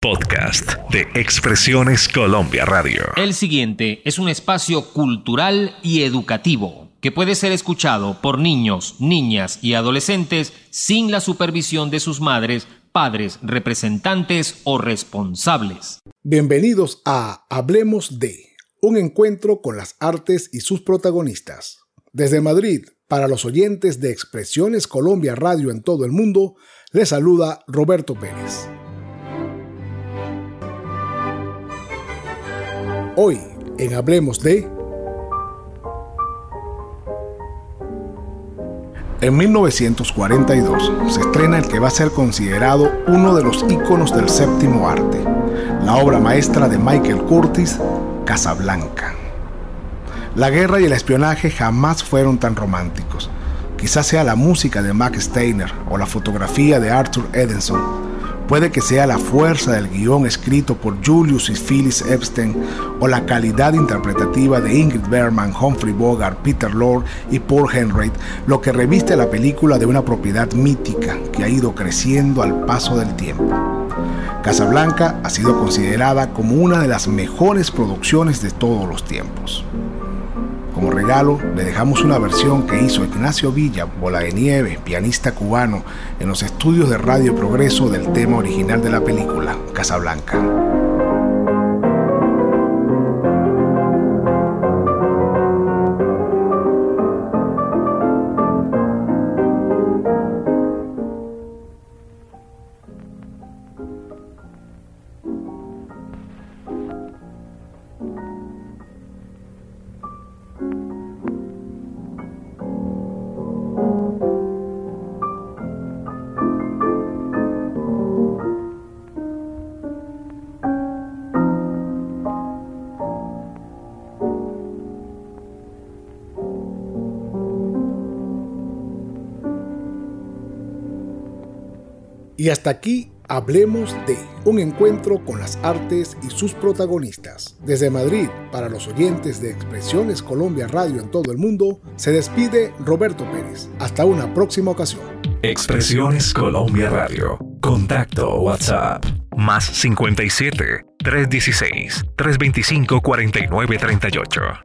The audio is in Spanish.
Podcast de Expresiones Colombia Radio. El siguiente es un espacio cultural y educativo que puede ser escuchado por niños, niñas y adolescentes sin la supervisión de sus madres, padres, representantes o responsables. Bienvenidos a Hablemos de, un encuentro con las artes y sus protagonistas. Desde Madrid, para los oyentes de Expresiones Colombia Radio en todo el mundo, les saluda Roberto Pérez. Hoy, en Hablemos de... En 1942 se estrena el que va a ser considerado uno de los íconos del séptimo arte, la obra maestra de Michael Curtis, Casablanca. La guerra y el espionaje jamás fueron tan románticos. Quizás sea la música de Max Steiner o la fotografía de Arthur Edenson Puede que sea la fuerza del guion escrito por Julius y Phyllis Epstein o la calidad interpretativa de Ingrid Bergman, Humphrey Bogart, Peter Lorre y Paul Henry lo que reviste la película de una propiedad mítica que ha ido creciendo al paso del tiempo. Casablanca ha sido considerada como una de las mejores producciones de todos los tiempos. Como regalo, le dejamos una versión que hizo Ignacio Villa, bola de nieve, pianista cubano, en los estudios de Radio Progreso del tema original de la película, Casablanca. Y hasta aquí hablemos de un encuentro con las artes y sus protagonistas. Desde Madrid, para los oyentes de Expresiones Colombia Radio en todo el mundo, se despide Roberto Pérez. Hasta una próxima ocasión. Expresiones Colombia Radio. Contacto WhatsApp. Más 57 316 325 4938.